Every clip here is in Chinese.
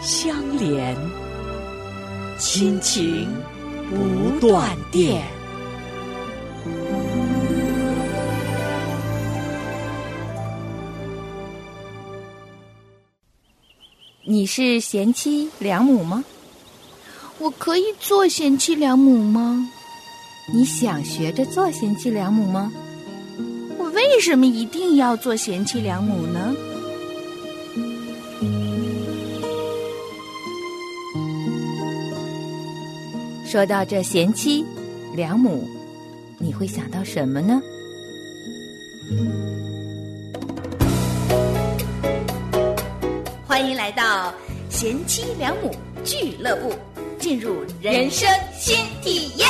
相连，亲情不断电。你是贤妻良母吗？我可以做贤妻良母吗？你想学着做贤妻良母吗？我为什么一定要做贤妻良母呢？说到这贤妻良母，你会想到什么呢？欢迎来到贤妻良母俱乐部，进入人生新体验。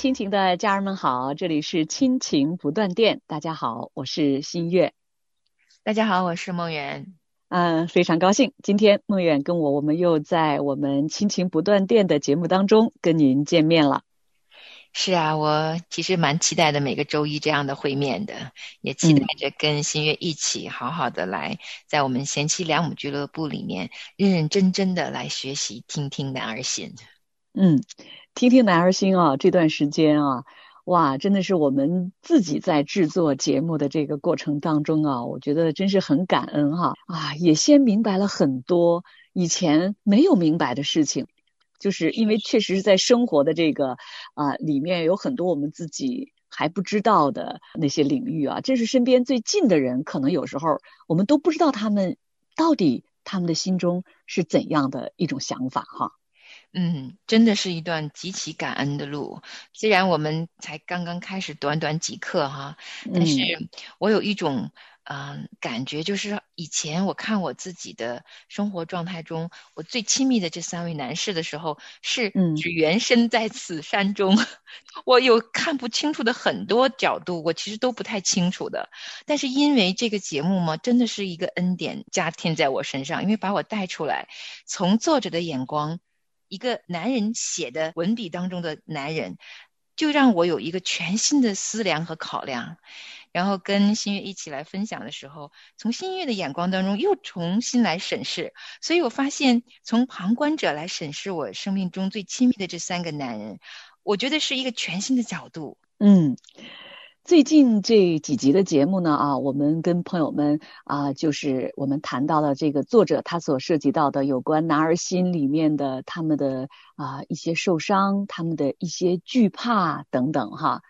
亲情的家人们好，这里是亲情不断电。大家好，我是新月。大家好，我是梦圆。嗯，非常高兴，今天梦远跟我，我们又在我们亲情不断电的节目当中跟您见面了。是啊，我其实蛮期待的每个周一这样的会面的，也期待着跟新月一起好好的来，在我们贤妻良母俱乐部里面认认真真的来学习，听听男儿心。嗯，听听男儿心啊，这段时间啊，哇，真的是我们自己在制作节目的这个过程当中啊，我觉得真是很感恩哈啊，也先明白了很多以前没有明白的事情，就是因为确实是在生活的这个啊里面有很多我们自己还不知道的那些领域啊，这是身边最近的人，可能有时候我们都不知道他们到底他们的心中是怎样的一种想法哈。嗯，真的是一段极其感恩的路。虽然我们才刚刚开始短短几课哈，但是我有一种嗯感觉，就是以前我看我自己的生活状态中，我最亲密的这三位男士的时候，是只缘身在此山中。我有看不清楚的很多角度，我其实都不太清楚的。但是因为这个节目嘛，真的是一个恩典加添在我身上，因为把我带出来，从作者的眼光。一个男人写的文笔当中的男人，就让我有一个全新的思量和考量，然后跟新月一起来分享的时候，从新月的眼光当中又重新来审视，所以我发现从旁观者来审视我生命中最亲密的这三个男人，我觉得是一个全新的角度。嗯。最近这几集的节目呢，啊，我们跟朋友们啊，就是我们谈到了这个作者他所涉及到的有关男儿心里面的他们的啊一些受伤，他们的一些惧怕等等哈。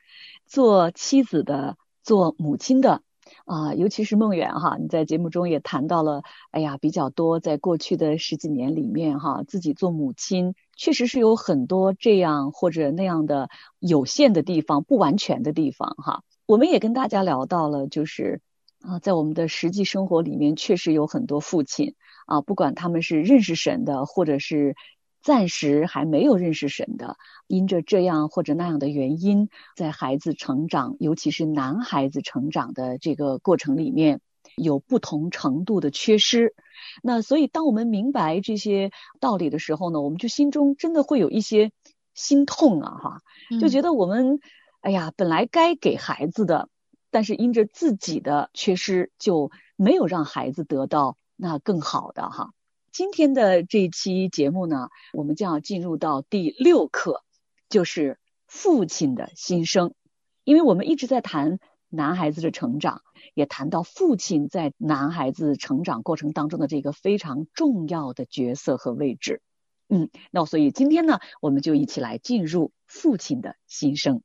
做妻子的，做母亲的啊，尤其是梦远哈，你在节目中也谈到了，哎呀，比较多在过去的十几年里面哈，自己做母亲确实是有很多这样或者那样的有限的地方，不完全的地方哈。我们也跟大家聊到了，就是啊，在我们的实际生活里面，确实有很多父亲啊，不管他们是认识神的，或者是暂时还没有认识神的，因着这样或者那样的原因，在孩子成长，尤其是男孩子成长的这个过程里面，有不同程度的缺失。那所以，当我们明白这些道理的时候呢，我们就心中真的会有一些心痛啊，哈，就觉得我们。哎呀，本来该给孩子的，但是因着自己的缺失，就没有让孩子得到那更好的哈。今天的这一期节目呢，我们将要进入到第六课，就是父亲的心声。因为我们一直在谈男孩子的成长，也谈到父亲在男孩子成长过程当中的这个非常重要的角色和位置。嗯，那所以今天呢，我们就一起来进入父亲的心声。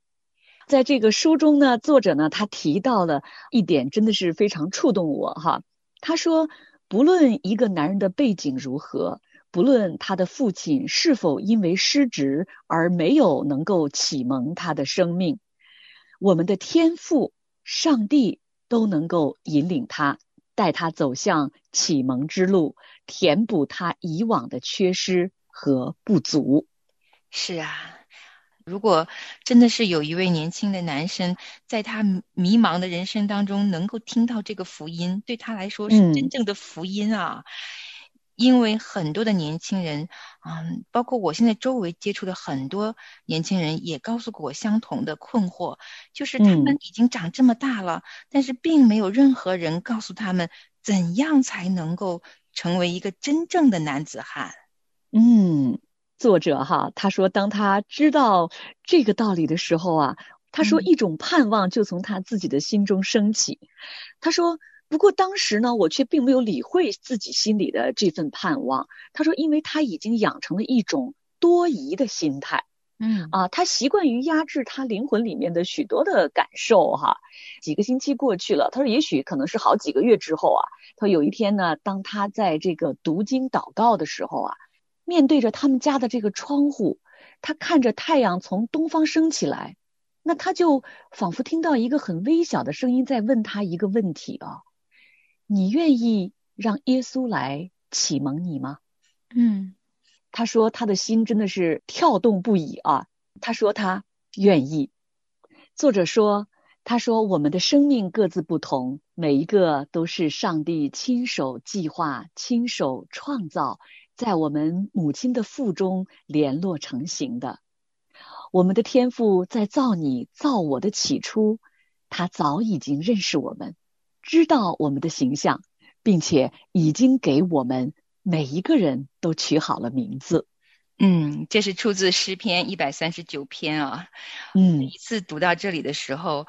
在这个书中呢，作者呢他提到了一点，真的是非常触动我哈。他说，不论一个男人的背景如何，不论他的父亲是否因为失职而没有能够启蒙他的生命，我们的天赋上帝都能够引领他，带他走向启蒙之路，填补他以往的缺失。和不足，是啊。如果真的是有一位年轻的男生，在他迷茫的人生当中，能够听到这个福音，对他来说是真正的福音啊。因为很多的年轻人，嗯，包括我现在周围接触的很多年轻人，也告诉过我相同的困惑，就是他们已经长这么大了，但是并没有任何人告诉他们，怎样才能够成为一个真正的男子汉。嗯，作者哈，他说，当他知道这个道理的时候啊，他说一种盼望就从他自己的心中升起。他说，不过当时呢，我却并没有理会自己心里的这份盼望。他说，因为他已经养成了一种多疑的心态。嗯啊，他习惯于压制他灵魂里面的许多的感受哈。几个星期过去了，他说，也许可能是好几个月之后啊，他有一天呢，当他在这个读经祷告的时候啊。面对着他们家的这个窗户，他看着太阳从东方升起来，那他就仿佛听到一个很微小的声音在问他一个问题啊：你愿意让耶稣来启蒙你吗？嗯，他说他的心真的是跳动不已啊。他说他愿意。作者说，他说我们的生命各自不同，每一个都是上帝亲手计划、亲手创造。在我们母亲的腹中联络成型的，我们的天赋在造你造我的起初，他早已经认识我们，知道我们的形象，并且已经给我们每一个人都取好了名字。嗯，这是出自诗篇一百三十九篇啊。嗯，一次读到这里的时候，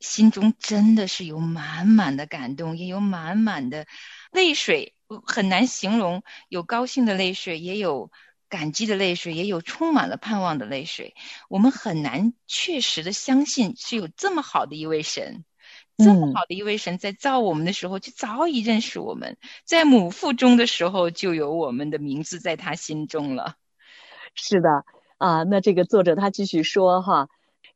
心中真的是有满满的感动，也有满满的泪水。很难形容，有高兴的泪水，也有感激的泪水，也有充满了盼望的泪水。我们很难确实的相信是有这么好的一位神，这么好的一位神，在造我们的时候就早已认识我们，在母腹中的时候就有我们的名字在他心中了。是的啊，那这个作者他继续说哈，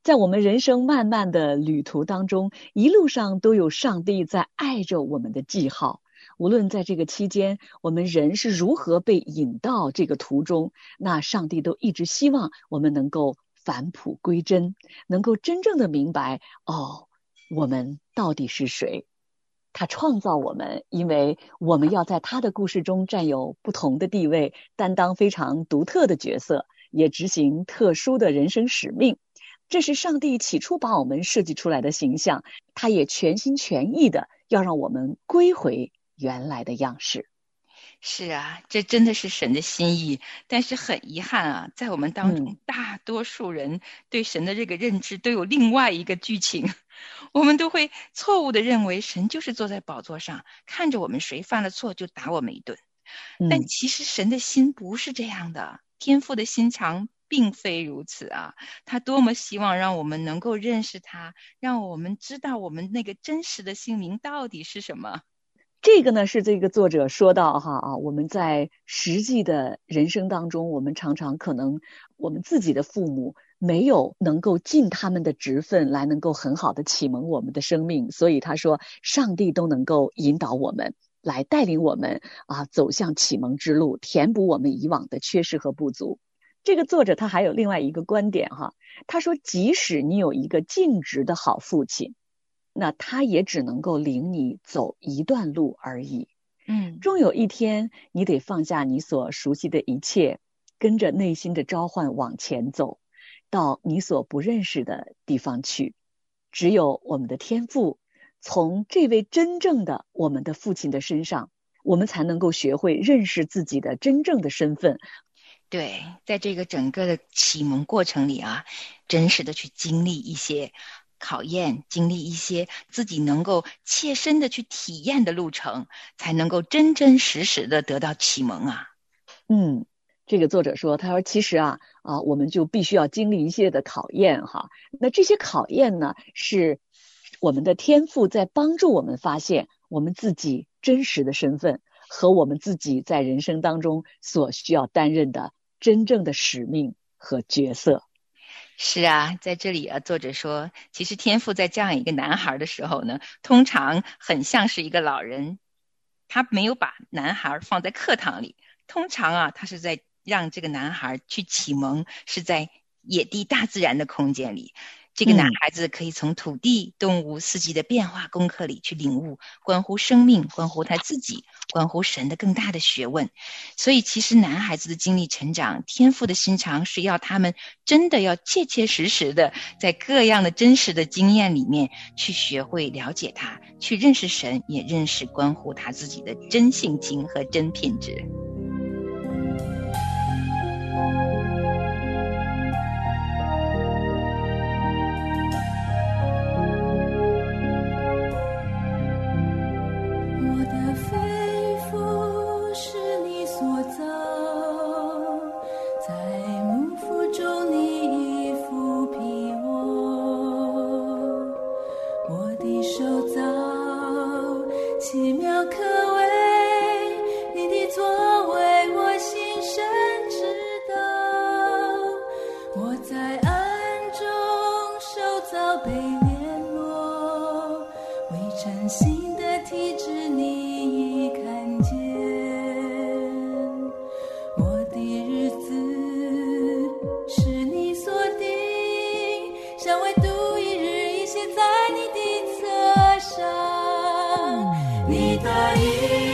在我们人生漫漫的旅途当中，一路上都有上帝在爱着我们的记号。无论在这个期间，我们人是如何被引到这个途中，那上帝都一直希望我们能够返璞归真，能够真正的明白哦，我们到底是谁？他创造我们，因为我们要在他的故事中占有不同的地位，担当非常独特的角色，也执行特殊的人生使命。这是上帝起初把我们设计出来的形象，他也全心全意的要让我们归回。原来的样式，是啊，这真的是神的心意。但是很遗憾啊，在我们当中，大多数人对神的这个认知都有另外一个剧情。我们都会错误的认为神就是坐在宝座上，看着我们谁犯了错就打我们一顿。但其实神的心不是这样的，天父的心肠并非如此啊。他多么希望让我们能够认识他，让我们知道我们那个真实的姓名到底是什么。这个呢是这个作者说到哈啊，我们在实际的人生当中，我们常常可能我们自己的父母没有能够尽他们的职分来能够很好的启蒙我们的生命，所以他说上帝都能够引导我们来带领我们啊走向启蒙之路，填补我们以往的缺失和不足。这个作者他还有另外一个观点哈，他说即使你有一个尽职的好父亲。那他也只能够领你走一段路而已，嗯，终有一天你得放下你所熟悉的一切，跟着内心的召唤往前走，到你所不认识的地方去。只有我们的天赋，从这位真正的我们的父亲的身上，我们才能够学会认识自己的真正的身份。对，在这个整个的启蒙过程里啊，真实的去经历一些。考验，经历一些自己能够切身的去体验的路程，才能够真真实实的得到启蒙啊。嗯，这个作者说，他说其实啊啊，我们就必须要经历一些的考验哈。那这些考验呢，是我们的天赋在帮助我们发现我们自己真实的身份和我们自己在人生当中所需要担任的真正的使命和角色。是啊，在这里啊，作者说，其实天赋在这样一个男孩的时候呢，通常很像是一个老人，他没有把男孩放在课堂里，通常啊，他是在让这个男孩去启蒙，是在野地大自然的空间里。这个男孩子可以从土地、动物、四季的变化功课里去领悟关乎生命、关乎他自己、关乎神的更大的学问。所以，其实男孩子的经历成长、天赋的心肠，是要他们真的要切切实实的在各样的真实的经验里面去学会了解他，去认识神，也认识关乎他自己的真性情和真品质。你的意。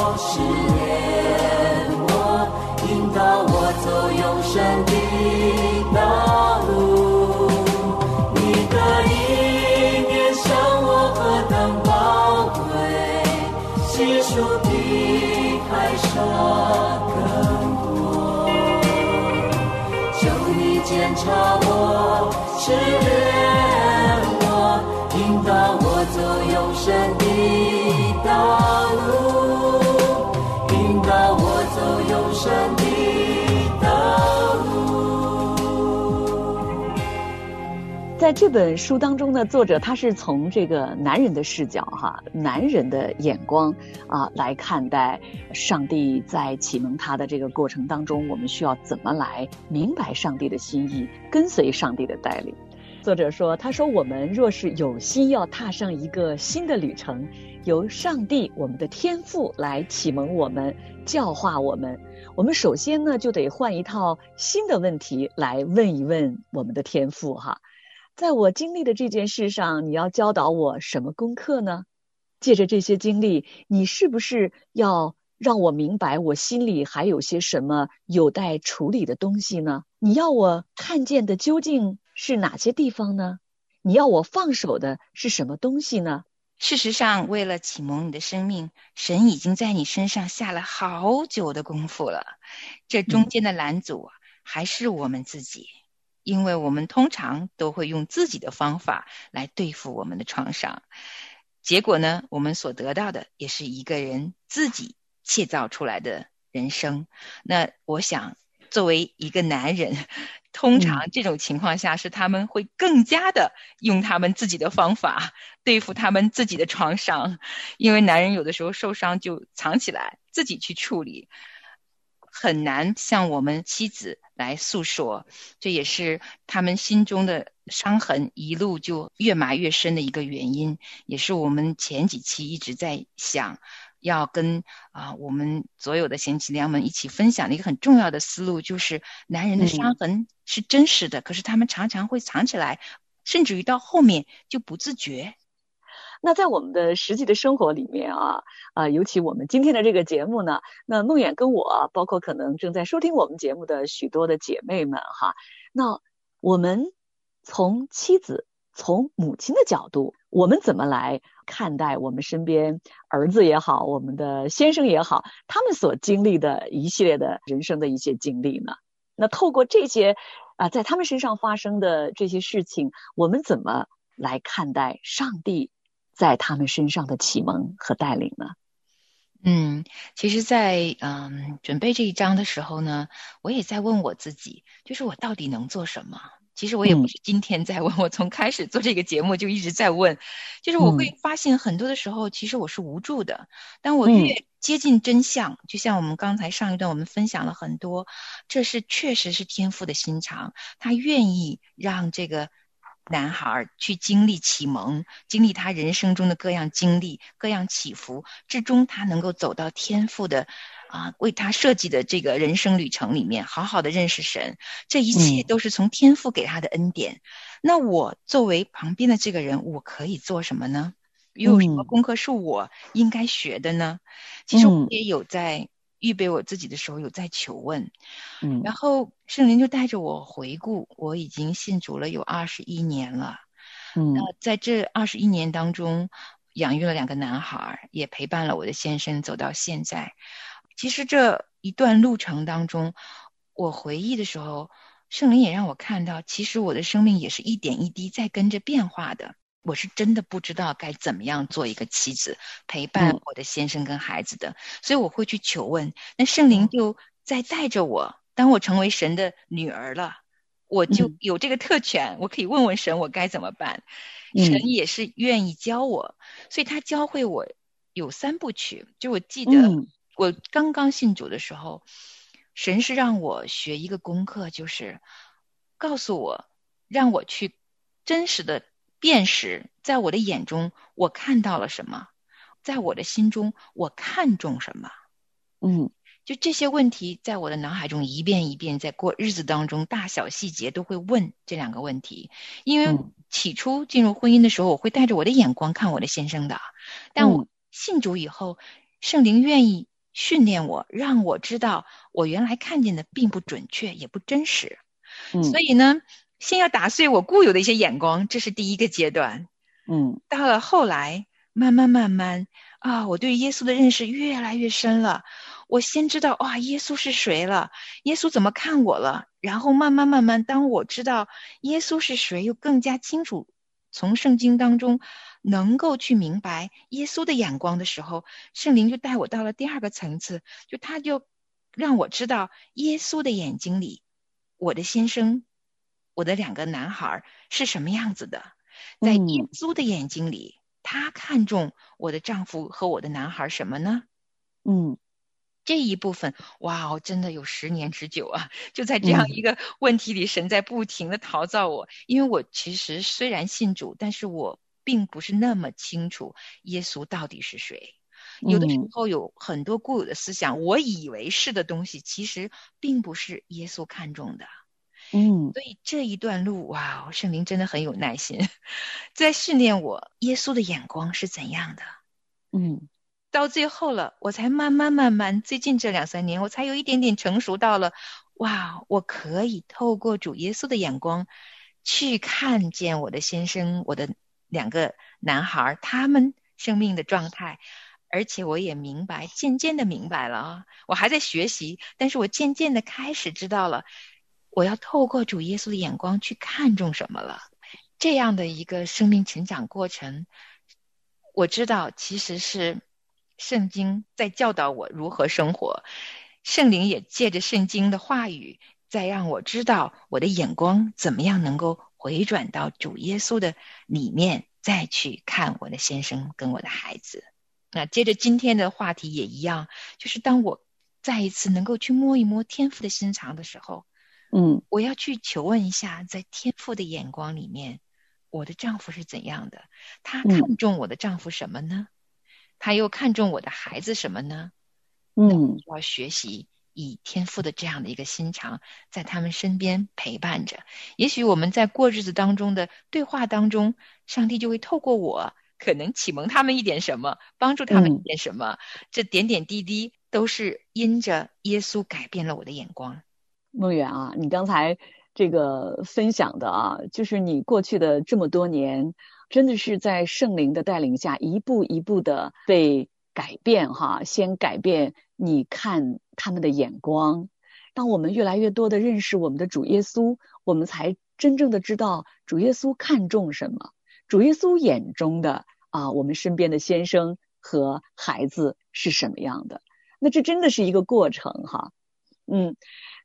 查我失恋我引导我走永生的道路引导我走永生的在这本书当中呢，作者他是从这个男人的视角，哈，男人的眼光啊来看待上帝在启蒙他的这个过程当中，我们需要怎么来明白上帝的心意，跟随上帝的带领。作者说：“他说我们若是有心要踏上一个新的旅程，由上帝我们的天赋来启蒙我们、教化我们，我们首先呢就得换一套新的问题来问一问我们的天赋哈。在我经历的这件事上，你要教导我什么功课呢？借着这些经历，你是不是要让我明白我心里还有些什么有待处理的东西呢？你要我看见的究竟？”是哪些地方呢？你要我放手的是什么东西呢？事实上，为了启蒙你的生命，神已经在你身上下了好久的功夫了。这中间的拦阻还是我们自己，因为我们通常都会用自己的方法来对付我们的创伤。结果呢，我们所得到的也是一个人自己砌造出来的人生。那我想，作为一个男人。通常这种情况下是他们会更加的用他们自己的方法对付他们自己的创伤，因为男人有的时候受伤就藏起来，自己去处理，很难向我们妻子来诉说，这也是他们心中的伤痕一路就越埋越深的一个原因，也是我们前几期一直在想。要跟啊，我们所有的贤妻良母一起分享的一个很重要的思路，就是男人的伤痕是真实的，可是他们常常会藏起来，甚至于到后面就不自觉。那在我们的实际的生活里面啊，啊，尤其我们今天的这个节目呢，那梦远跟我，包括可能正在收听我们节目的许多的姐妹们哈，那我们从妻子。从母亲的角度，我们怎么来看待我们身边儿子也好，我们的先生也好，他们所经历的一系列的人生的一些经历呢？那透过这些啊，在他们身上发生的这些事情，我们怎么来看待上帝在他们身上的启蒙和带领呢？嗯，其实，在嗯准备这一章的时候呢，我也在问我自己，就是我到底能做什么？其实我也不是今天在问，我从开始做这个节目就一直在问，就是我会发现很多的时候，其实我是无助的。当我越接近真相，就像我们刚才上一段我们分享了很多，这是确实是天赋的心肠，他愿意让这个男孩去经历启蒙，经历他人生中的各样经历、各样起伏，最终他能够走到天赋的。啊，为他设计的这个人生旅程里面，好好的认识神，这一切都是从天赋给他的恩典。那我作为旁边的这个人，我可以做什么呢？又有什么功课是我应该学的呢？其实我也有在预备我自己的时候，有在求问。嗯，然后圣灵就带着我回顾，我已经信主了有二十一年了。嗯，那在这二十一年当中，养育了两个男孩，也陪伴了我的先生走到现在。其实这一段路程当中，我回忆的时候，圣灵也让我看到，其实我的生命也是一点一滴在跟着变化的。我是真的不知道该怎么样做一个妻子，陪伴我的先生跟孩子的，所以我会去求问。那圣灵就在带着我，当我成为神的女儿了，我就有这个特权，我可以问问神我该怎么办。神也是愿意教我，所以他教会我有三部曲，就我记得。我刚刚信主的时候，神是让我学一个功课，就是告诉我，让我去真实的辨识，在我的眼中我看到了什么，在我的心中我看重什么。嗯，就这些问题，在我的脑海中一遍一遍，在过日子当中，大小细节都会问这两个问题。因为起初进入婚姻的时候，我会带着我的眼光看我的先生的，但我信主以后，圣灵愿意。训练我，让我知道我原来看见的并不准确，也不真实。嗯，所以呢，先要打碎我固有的一些眼光，这是第一个阶段。嗯，到了后来，慢慢慢慢啊，我对耶稣的认识越来越深了。我先知道哇，耶稣是谁了，耶稣怎么看我了，然后慢慢慢慢，当我知道耶稣是谁，又更加清楚从圣经当中。能够去明白耶稣的眼光的时候，圣灵就带我到了第二个层次，就他就让我知道耶稣的眼睛里，我的先生，我的两个男孩是什么样子的。在耶稣的眼睛里，他看中我的丈夫和我的男孩什么呢？嗯，这一部分，哇哦，真的有十年之久啊！就在这样一个问题里，神在不停的陶造我。因为我其实虽然信主，但是我并不是那么清楚耶稣到底是谁。有的时候有很多固有的思想，我以为是的东西，其实并不是耶稣看中的。嗯，所以这一段路，哇，圣灵真的很有耐心，在训练我耶稣的眼光是怎样的。嗯，到最后了，我才慢慢慢慢，最近这两三年，我才有一点点成熟到了，哇，我可以透过主耶稣的眼光，去看见我的先生，我的两个男孩，他们生命的状态。而且我也明白，渐渐的明白了啊！我还在学习，但是我渐渐的开始知道了，我要透过主耶稣的眼光去看重什么了。这样的一个生命成长过程，我知道其实是圣经在教导我如何生活，圣灵也借着圣经的话语，在让我知道我的眼光怎么样能够回转到主耶稣的里面，再去看我的先生跟我的孩子。那接着今天的话题也一样，就是当我再一次能够去摸一摸天赋的心肠的时候，嗯，我要去求问一下，在天父的眼光里面，我的丈夫是怎样的？他看重我的丈夫什么呢？他又看重我的孩子什么呢？嗯，要学习以天父的这样的一个心肠，在他们身边陪伴着。也许我们在过日子当中的对话当中，上帝就会透过我。可能启蒙他们一点什么，帮助他们一点什么，这点点滴滴都是因着耶稣改变了我的眼光。梦远啊，你刚才这个分享的啊，就是你过去的这么多年，真的是在圣灵的带领下，一步一步的被改变哈。先改变你看他们的眼光，当我们越来越多的认识我们的主耶稣，我们才真正的知道主耶稣看重什么。主耶稣眼中的啊，我们身边的先生和孩子是什么样的？那这真的是一个过程哈。嗯，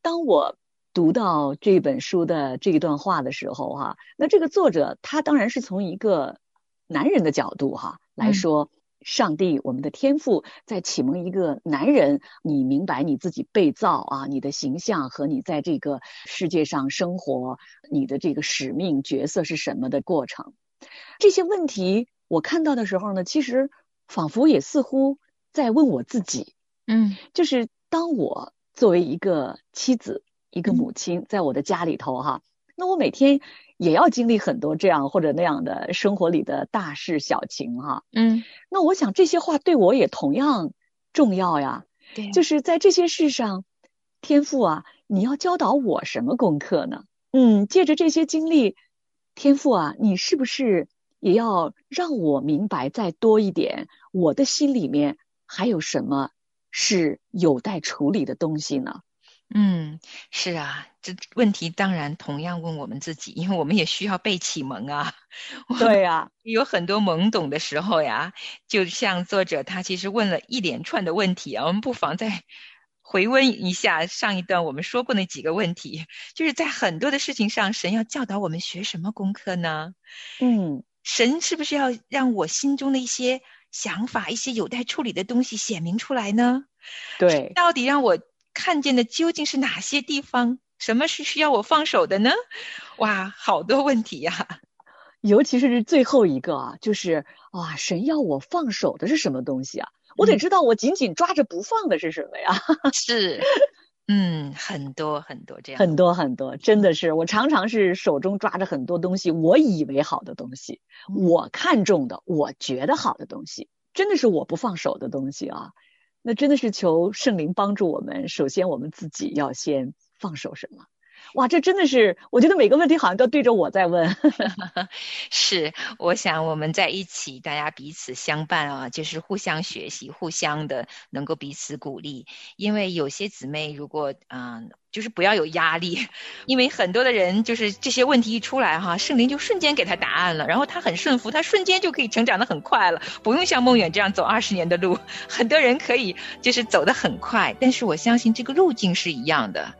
当我读到这本书的这一段话的时候哈，那这个作者他当然是从一个男人的角度哈来说，上帝我们的天赋在启蒙一个男人，你明白你自己被造啊，你的形象和你在这个世界上生活，你的这个使命角色是什么的过程。这些问题我看到的时候呢，其实仿佛也似乎在问我自己，嗯，就是当我作为一个妻子、一个母亲，在我的家里头哈，那我每天也要经历很多这样或者那样的生活里的大事小情哈，嗯，那我想这些话对我也同样重要呀，对，就是在这些事上，天赋啊，你要教导我什么功课呢？嗯，借着这些经历。天赋啊，你是不是也要让我明白再多一点？我的心里面还有什么是有待处理的东西呢？嗯，是啊，这问题当然同样问我们自己，因为我们也需要被启蒙啊。对呀，有很多懵懂的时候呀，就像作者他其实问了一连串的问题啊，我们不妨再。回温一下上一段我们说过那几个问题，就是在很多的事情上，神要教导我们学什么功课呢？嗯，神是不是要让我心中的一些想法、一些有待处理的东西显明出来呢？对，到底让我看见的究竟是哪些地方？什么是需要我放手的呢？哇，好多问题呀！尤其是最后一个啊，就是哇，神要我放手的是什么东西啊？我得知道我紧紧抓着不放的是什么呀？是，嗯，很多很多这样，很多很多，真的是我常常是手中抓着很多东西，我以为好的东西，我看中的，我觉得好的东西，真的是我不放手的东西啊！那真的是求圣灵帮助我们，首先我们自己要先放手什么。哇，这真的是，我觉得每个问题好像都对着我在问。是，我想我们在一起，大家彼此相伴啊，就是互相学习，互相的能够彼此鼓励。因为有些姊妹，如果嗯，就是不要有压力，因为很多的人就是这些问题一出来哈，圣灵就瞬间给他答案了，然后他很顺服，他瞬间就可以成长的很快了，不用像梦远这样走二十年的路。很多人可以就是走得很快，但是我相信这个路径是一样的。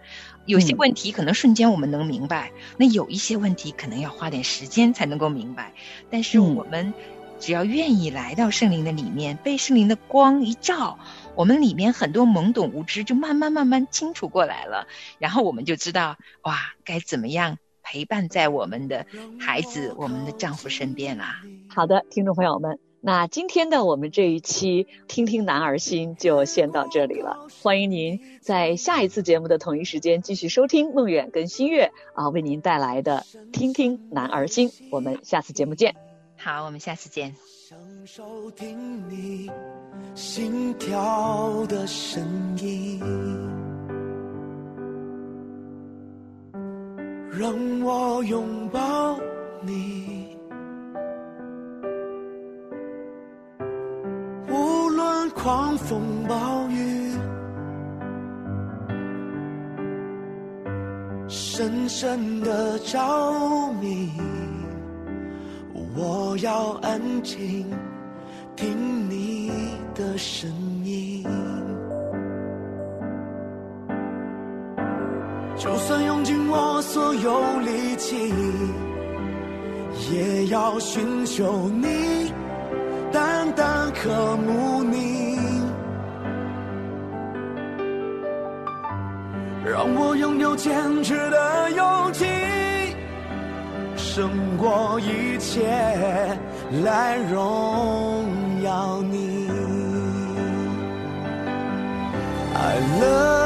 有些问题可能瞬间我们能明白，那有一些问题可能要花点时间才能够明白。但是我们只要愿意来到圣灵的里面，被圣灵的光一照，我们里面很多懵懂无知就慢慢慢慢清楚过来了，然后我们就知道哇，该怎么样陪伴在我们的孩子、我们的丈夫身边啦。好的，听众朋友们。那今天的我们这一期《听听男儿心》就先到这里了。欢迎您在下一次节目的同一时间继续收听梦远跟新月啊为您带来的《听听男儿心》。我们下次节目见。好，我们下次见。享受听你心跳的声音，让我拥抱你。狂风暴雨，深深的着迷。我要安静听你的声音，就算用尽我所有力气，也要寻求你，淡淡渴慕你。让我拥有坚持的勇气，胜过一切来荣耀你。I love